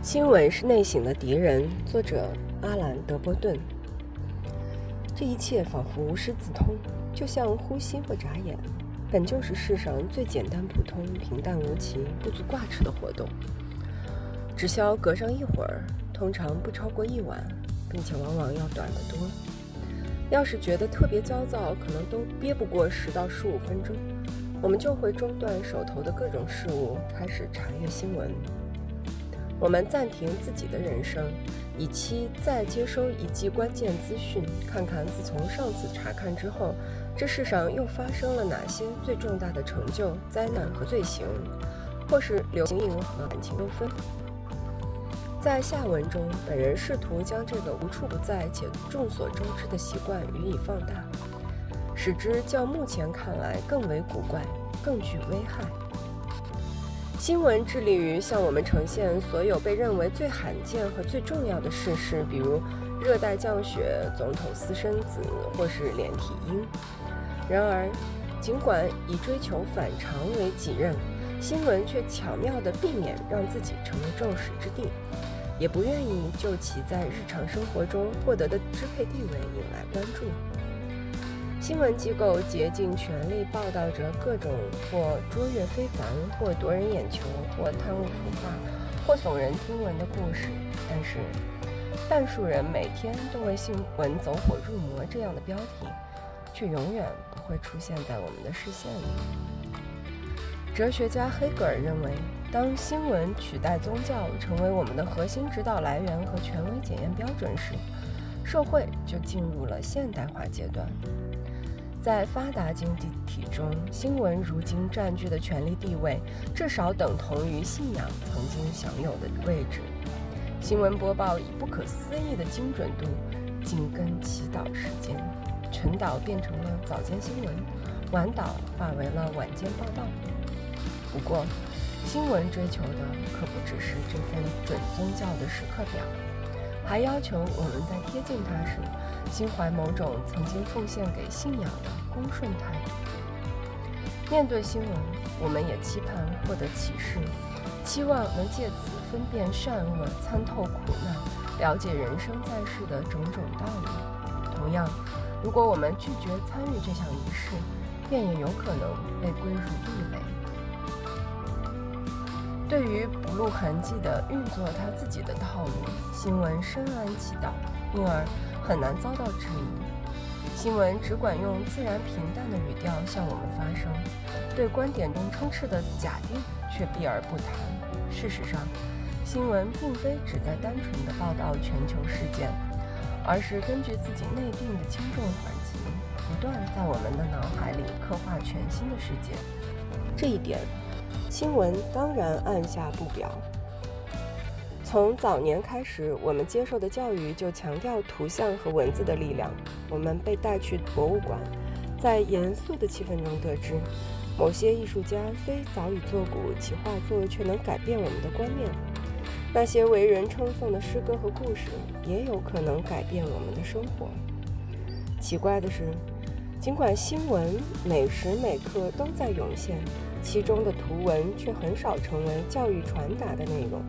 新闻是内省的敌人。作者阿兰·德波顿。这一切仿佛无师自通，就像呼吸或眨眼，本就是世上最简单、普通、平淡无奇、不足挂齿的活动。只消隔上一会儿，通常不超过一晚，并且往往要短得多。要是觉得特别焦躁，可能都憋不过十到十五分钟，我们就会中断手头的各种事务，开始查阅新闻。我们暂停自己的人生，以期再接收一记关键资讯，看看自从上次查看之后，这世上又发生了哪些最重大的成就、灾难和罪行，或是流行病和感情纠纷。在下文中，本人试图将这个无处不在且众所周知的习惯予以放大，使之较目前看来更为古怪，更具危害。新闻致力于向我们呈现所有被认为最罕见和最重要的事实，比如热带降雪、总统私生子或是连体婴。然而，尽管以追求反常为己任，新闻却巧妙地避免让自己成为众矢之的，也不愿意就其在日常生活中获得的支配地位引来关注。新闻机构竭尽全力报道着各种或卓越非凡、或夺人眼球、或贪污腐化、或耸人听闻的故事，但是，半数人每天都为新闻走火入魔这样的标题，却永远不会出现在我们的视线里。哲学家黑格尔认为，当新闻取代宗教成为我们的核心指导来源和权威检验标准时，社会就进入了现代化阶段。在发达经济体中，新闻如今占据的权力地位，至少等同于信仰曾经享有的位置。新闻播报以不可思议的精准度紧跟祈祷时间，晨祷变成了早间新闻，晚祷化为了晚间报道。不过，新闻追求的可不只是这份准宗教的时刻表，还要求我们在贴近它时。心怀某种曾经奉献给信仰的恭顺态度。面对新闻，我们也期盼获得启示，期望能借此分辨善恶、参透苦难、了解人生在世的种种道理。同样，如果我们拒绝参与这项仪式，便也有可能被归入异类。对于不露痕迹地运作他自己的套路，新闻深谙其道，因而。很难遭到质疑。新闻只管用自然平淡的语调向我们发声，对观点中充斥的假定却避而不谈。事实上，新闻并非只在单纯的报道全球事件，而是根据自己内定的轻重缓急，不断在我们的脑海里刻画全新的世界。这一点，新闻当然按下不表。从早年开始，我们接受的教育就强调图像和文字的力量。我们被带去博物馆，在严肃的气氛中得知，某些艺术家虽早已作古，其画作却能改变我们的观念；那些为人称颂的诗歌和故事，也有可能改变我们的生活。奇怪的是，尽管新闻每时每刻都在涌现，其中的图文却很少成为教育传达的内容。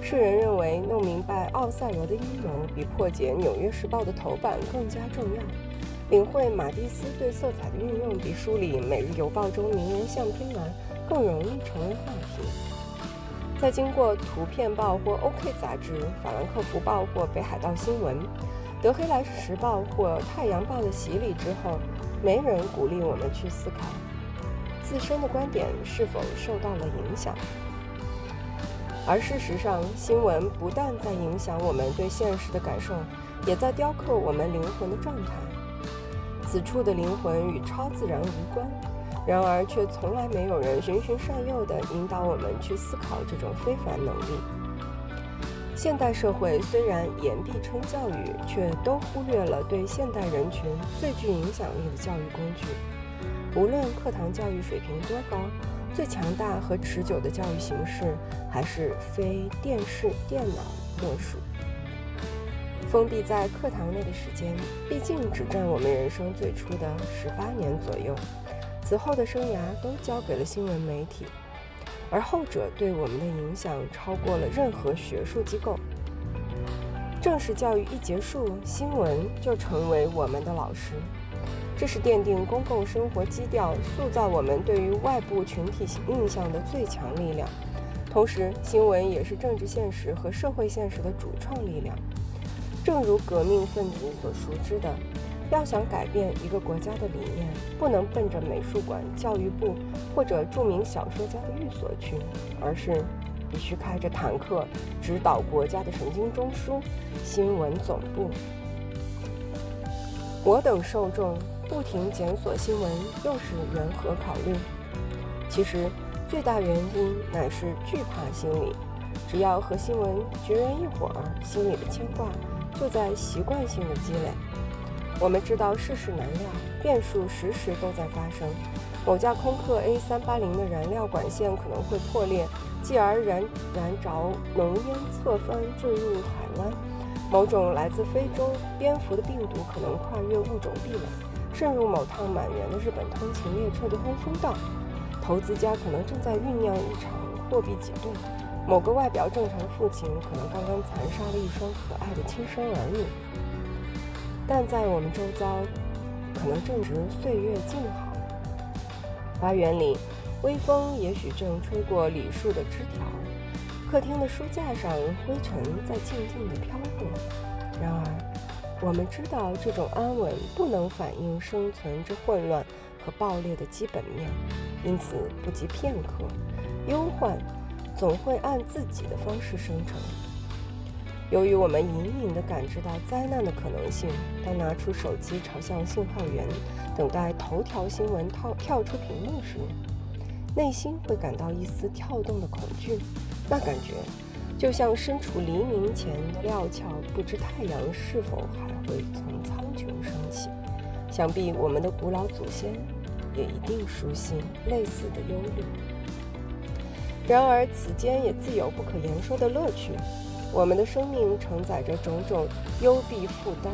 世人认为弄明白奥赛罗的阴谋比破解《纽约时报》的头版更加重要，领会马蒂斯对色彩的运用比梳理《每日邮报》中名人相片栏更容易成为话题。在经过《图片报》或《OK》杂志、《法兰克福报》或《北海道新闻》、《德黑兰时报》或《太阳报》的洗礼之后，没人鼓励我们去思考自身的观点是否受到了影响。而事实上，新闻不但在影响我们对现实的感受，也在雕刻我们灵魂的状态。此处的灵魂与超自然无关，然而却从来没有人循循善诱地引导我们去思考这种非凡能力。现代社会虽然言必称教育，却都忽略了对现代人群最具影响力的教育工具。无论课堂教育水平多高。最强大和持久的教育形式，还是非电视、电脑莫属。封闭在课堂内的时间，毕竟只占我们人生最初的十八年左右，此后的生涯都交给了新闻媒体。而后者对我们的影响超过了任何学术机构。正式教育一结束，新闻就成为我们的老师。这是奠定公共生活基调、塑造我们对于外部群体印象的最强力量。同时，新闻也是政治现实和社会现实的主创力量。正如革命分子所熟知的，要想改变一个国家的理念，不能奔着美术馆、教育部或者著名小说家的寓所去，而是。必须开着坦克指导国家的神经中枢——新闻总部。我等受众不停检索新闻，又是缘何考虑？其实，最大原因乃是惧怕心理。只要和新闻绝缘一会儿，心里的牵挂就在习惯性的积累。我们知道世事难料，变数时时都在发生。某架空客 A 三八零的燃料管线可能会破裂。继而燃燃着浓烟侧翻坠入海湾，某种来自非洲蝙蝠的病毒可能跨越物种壁垒，渗入某趟满员的日本通勤列车的通风道。投资家可能正在酝酿一场货币挤兑，某个外表正常的父亲可能刚刚残杀了一双可爱的亲生儿女。但在我们周遭，可能正值岁月静好。花园里。微风也许正吹过李树的枝条，客厅的书架上灰尘在静静地飘过。然而，我们知道这种安稳不能反映生存之混乱和爆裂的基本面，因此不及片刻，忧患总会按自己的方式生成。由于我们隐隐地感知到灾难的可能性，当拿出手机朝向信号源，等待头条新闻跳跳出屏幕时，内心会感到一丝跳动的恐惧，那感觉就像身处黎明前的料峭，不知太阳是否还会从苍穹升起。想必我们的古老祖先也一定熟悉类似的忧虑。然而，此间也自有不可言说的乐趣。我们的生命承载着种种幽闭负担。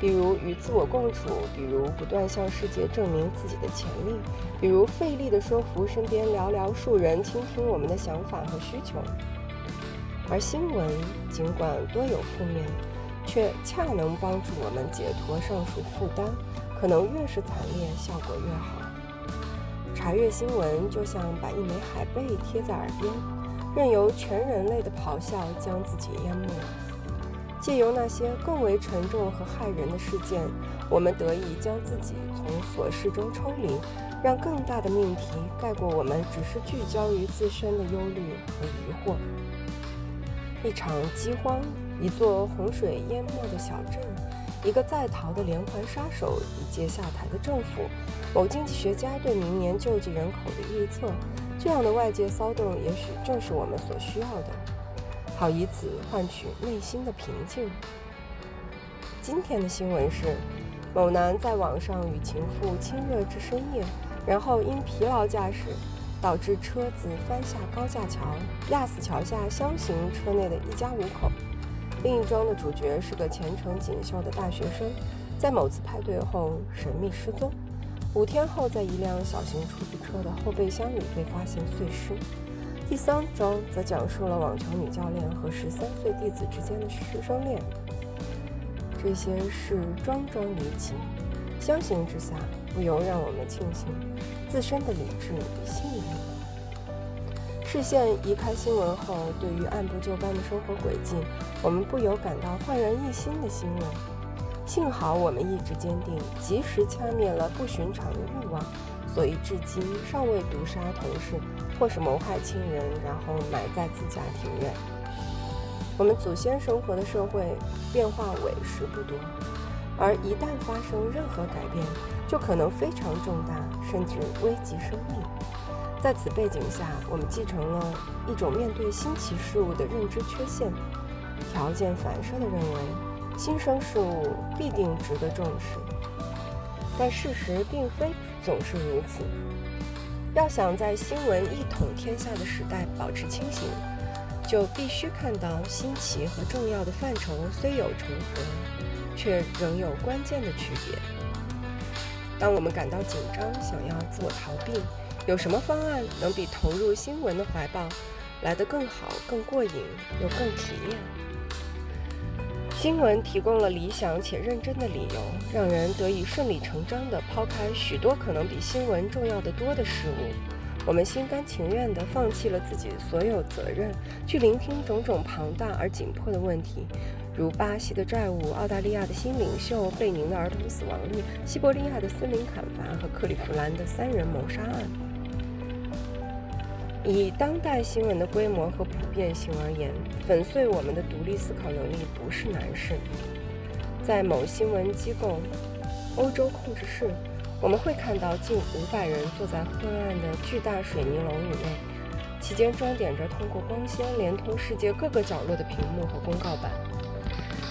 比如与自我共处，比如不断向世界证明自己的潜力，比如费力地说服身边寥寥数人倾听我们的想法和需求。而新闻尽管多有负面，却恰能帮助我们解脱上述负担。可能越是惨烈，效果越好。查阅新闻就像把一枚海贝贴在耳边，任由全人类的咆哮将自己淹没。借由那些更为沉重和骇人的事件，我们得以将自己从琐事中抽离，让更大的命题盖过我们只是聚焦于自身的忧虑和疑惑。一场饥荒，一座洪水淹没的小镇，一个在逃的连环杀手，一届下台的政府，某经济学家对明年救济人口的预测，这样的外界骚动，也许正是我们所需要的。好以此换取内心的平静。今天的新闻是：某男在网上与情妇亲热至深夜，然后因疲劳驾驶导致车子翻下高架桥，压死桥下厢型车内的一家五口。另一桩的主角是个前程锦绣的大学生，在某次派对后神秘失踪，五天后在一辆小型出租车的后备箱里被发现碎尸。第三章则讲述了网球女教练和十三岁弟子之间的师生恋。这些事桩桩离奇，相形之下，不由让我们庆幸自身的理智与信任。视线移开新闻后，对于按部就班的生活轨迹，我们不由感到焕然一新的欣慰。幸好我们意志坚定，及时掐灭了不寻常的欲望，所以至今尚未毒杀同事。或是谋害亲人，然后埋在自家庭院。我们祖先生活的社会变化委实不多，而一旦发生任何改变，就可能非常重大，甚至危及生命。在此背景下，我们继承了一种面对新奇事物的认知缺陷，条件反射地认为新生事物必定值得重视，但事实并非总是如此。要想在新闻一统天下的时代保持清醒，就必须看到新奇和重要的范畴虽有重合，却仍有关键的区别。当我们感到紧张，想要自我逃避，有什么方案能比投入新闻的怀抱来得更好、更过瘾又更体面？新闻提供了理想且认真的理由，让人得以顺理成章地抛开许多可能比新闻重要的多的事物。我们心甘情愿地放弃了自己所有责任，去聆听种种庞大而紧迫的问题，如巴西的债务、澳大利亚的新领袖、贝宁的儿童死亡率、西伯利亚的森林砍伐和克利夫兰的三人谋杀案。以当代新闻的规模和普遍性而言，粉碎我们的独立思考能力不是难事。在某新闻机构欧洲控制室，我们会看到近五百人坐在昏暗的巨大水泥楼宇内，其间装点着通过光纤连通世界各个角落的屏幕和公告板。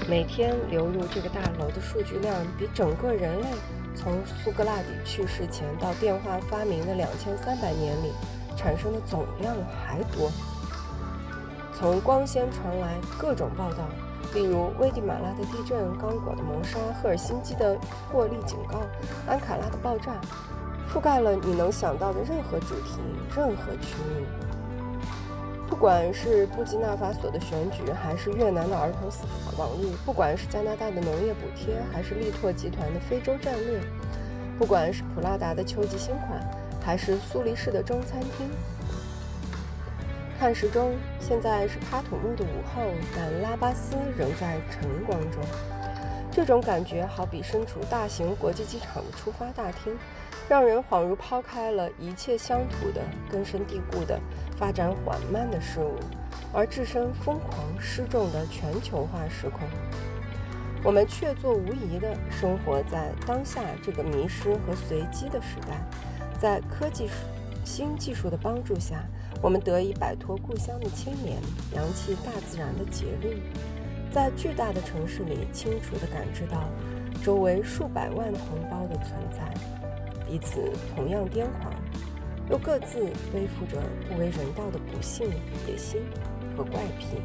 每天流入这个大楼的数据量，比整个人类从苏格拉底去世前到电话发明的两千三百年里。产生的总量还多。从光纤传来各种报道，例如危地马拉的地震、刚果的谋杀、赫尔辛基的破例警告、安卡拉的爆炸，覆盖了你能想到的任何主题、任何区域。不管是布基纳法索的选举，还是越南的儿童死亡率；不管是加拿大的农业补贴，还是力拓集团的非洲战略；不管是普拉达的秋季新款。还是苏黎世的中餐厅。看时钟，现在是喀土穆的午后，但拉巴斯仍在晨光中。这种感觉好比身处大型国际机场的出发大厅，让人恍如抛开了一切乡土的、根深蒂固的、发展缓慢的事物，而置身疯狂失重的全球化时空。我们确凿无疑地生活在当下这个迷失和随机的时代。在科技新技术的帮助下，我们得以摆脱故乡的牵连，扬弃大自然的节律，在巨大的城市里清楚地感知到周围数百万同胞的存在，彼此同样癫狂，又各自背负着不为人道的不幸、野心和怪癖。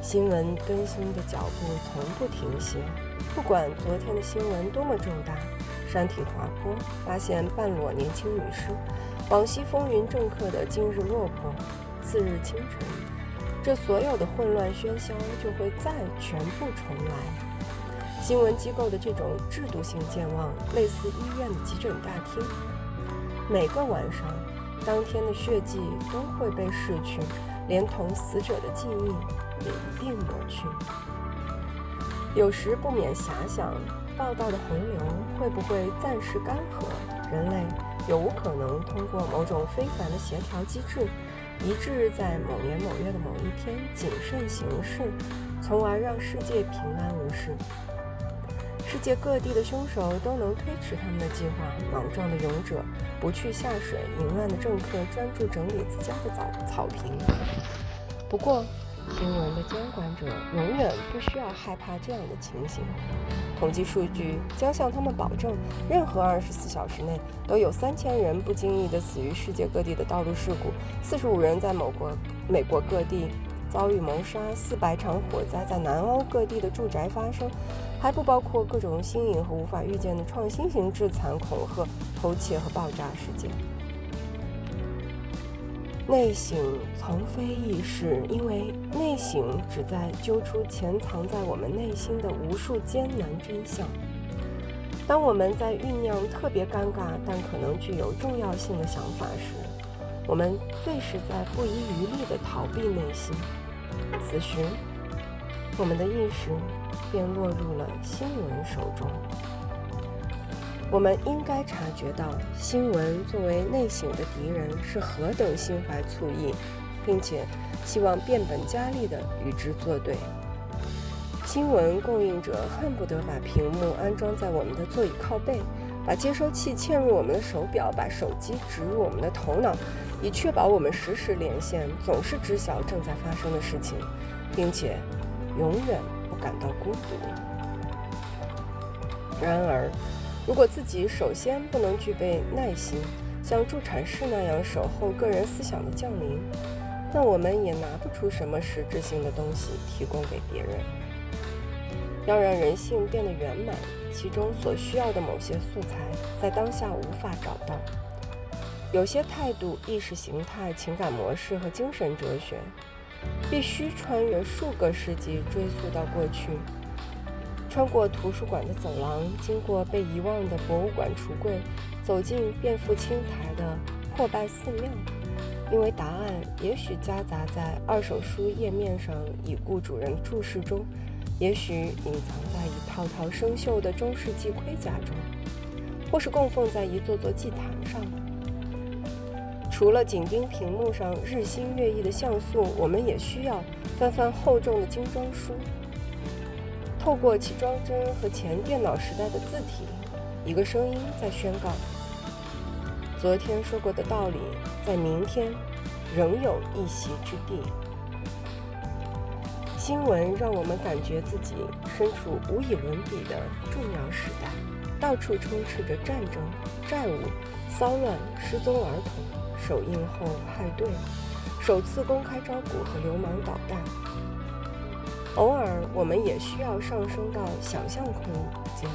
新闻更新的脚步从不停歇，不管昨天的新闻多么重大。山体滑坡，发现半裸年轻女尸；往昔风云正客的今日落魄，次日清晨，这所有的混乱喧嚣就会再全部重来。新闻机构的这种制度性健忘，类似医院的急诊大厅。每个晚上，当天的血迹都会被逝去，连同死者的记忆也一并抹去。有时不免遐想。报道的洪流会不会暂时干涸？人类有无可能通过某种非凡的协调机制，一致在某年某月的某一天谨慎行事，从而让世界平安无事？世界各地的凶手都能推迟他们的计划，莽撞的勇者不去下水，淫乱的政客专注整理自家的草草坪。不过。新闻的监管者永远不需要害怕这样的情形。统计数据将向他们保证，任何二十四小时内都有三千人不经意地死于世界各地的道路事故，四十五人在某国美国各地遭遇谋杀，四百场火灾在南欧各地的住宅发生，还不包括各种新颖和无法预见的创新型致残、恐吓、偷窃和爆炸事件。内省从非易事，因为内省旨在揪出潜藏在我们内心的无数艰难真相。当我们在酝酿特别尴尬但可能具有重要性的想法时，我们最是在不遗余力地逃避内心。此时，我们的意识便落入了新闻手中。我们应该察觉到，新闻作为内省的敌人是何等心怀醋意，并且希望变本加厉地与之作对。新闻供应者恨不得把屏幕安装在我们的座椅靠背，把接收器嵌入我们的手表，把手机植入我们的头脑，以确保我们实时连线，总是知晓正在发生的事情，并且永远不感到孤独。然而，如果自己首先不能具备耐心，像助产士那样守候个人思想的降临，那我们也拿不出什么实质性的东西提供给别人。要让人性变得圆满，其中所需要的某些素材在当下无法找到。有些态度、意识形态、情感模式和精神哲学，必须穿越数个世纪，追溯到过去，穿过图书馆的走廊，经过被遗忘的博物馆橱柜，走进遍布青苔的破败寺庙。因为答案也许夹杂在二手书页面上已故主人注释中，也许隐藏在一套套生锈的中世纪盔甲中，或是供奉在一座座祭坛上。除了紧盯屏幕上日新月异的像素，我们也需要翻翻厚重的精装书，透过其装帧和前电脑时代的字体，一个声音在宣告：昨天说过的道理，在明天仍有一席之地。新闻让我们感觉自己身处无以伦比的重要时代，到处充斥着战争、债务、骚乱、失踪儿童。首映后派对，首次公开招股和流氓捣蛋。偶尔，我们也需要上升到想象空间，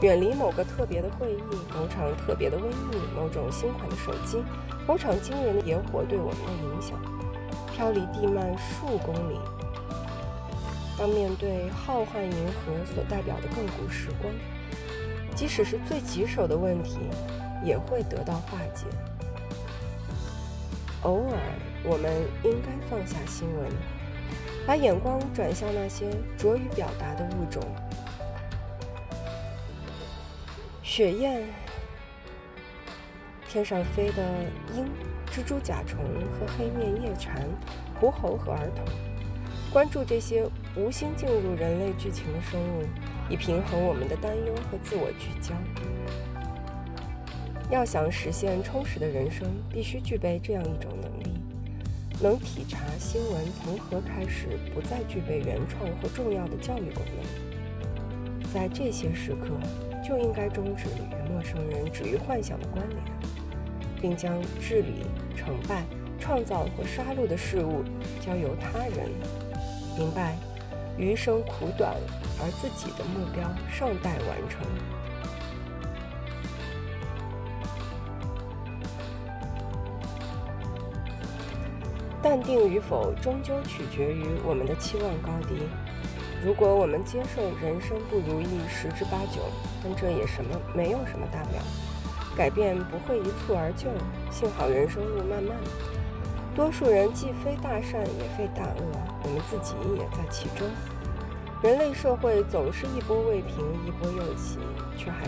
远离某个特别的会议、某场特别的瘟疫、某种新款的手机、某场惊人的野火对我们的影响，飘离地幔数公里。当面对浩瀚银河所代表的亘古时光，即使是最棘手的问题，也会得到化解。偶尔，我们应该放下新闻，把眼光转向那些拙于表达的物种：雪雁、天上飞的鹰、蜘蛛、甲虫和黑面夜蝉、狐猴和儿童。关注这些无心进入人类剧情的生物，以平衡我们的担忧和自我聚焦。要想实现充实的人生，必须具备这样一种能力：能体察新闻从何开始不再具备原创或重要的教育功能。在这些时刻，就应该终止与陌生人止于幻想的关联，并将治理、成败、创造或杀戮的事物交由他人。明白，余生苦短，而自己的目标尚待完成。淡定与否，终究取决于我们的期望高低。如果我们接受人生不如意十之八九，但这也什么没有什么大不了，改变不会一蹴而就。幸好人生路漫漫，多数人既非大善也非大恶，我们自己也在其中。人类社会总是一波未平一波又起，却还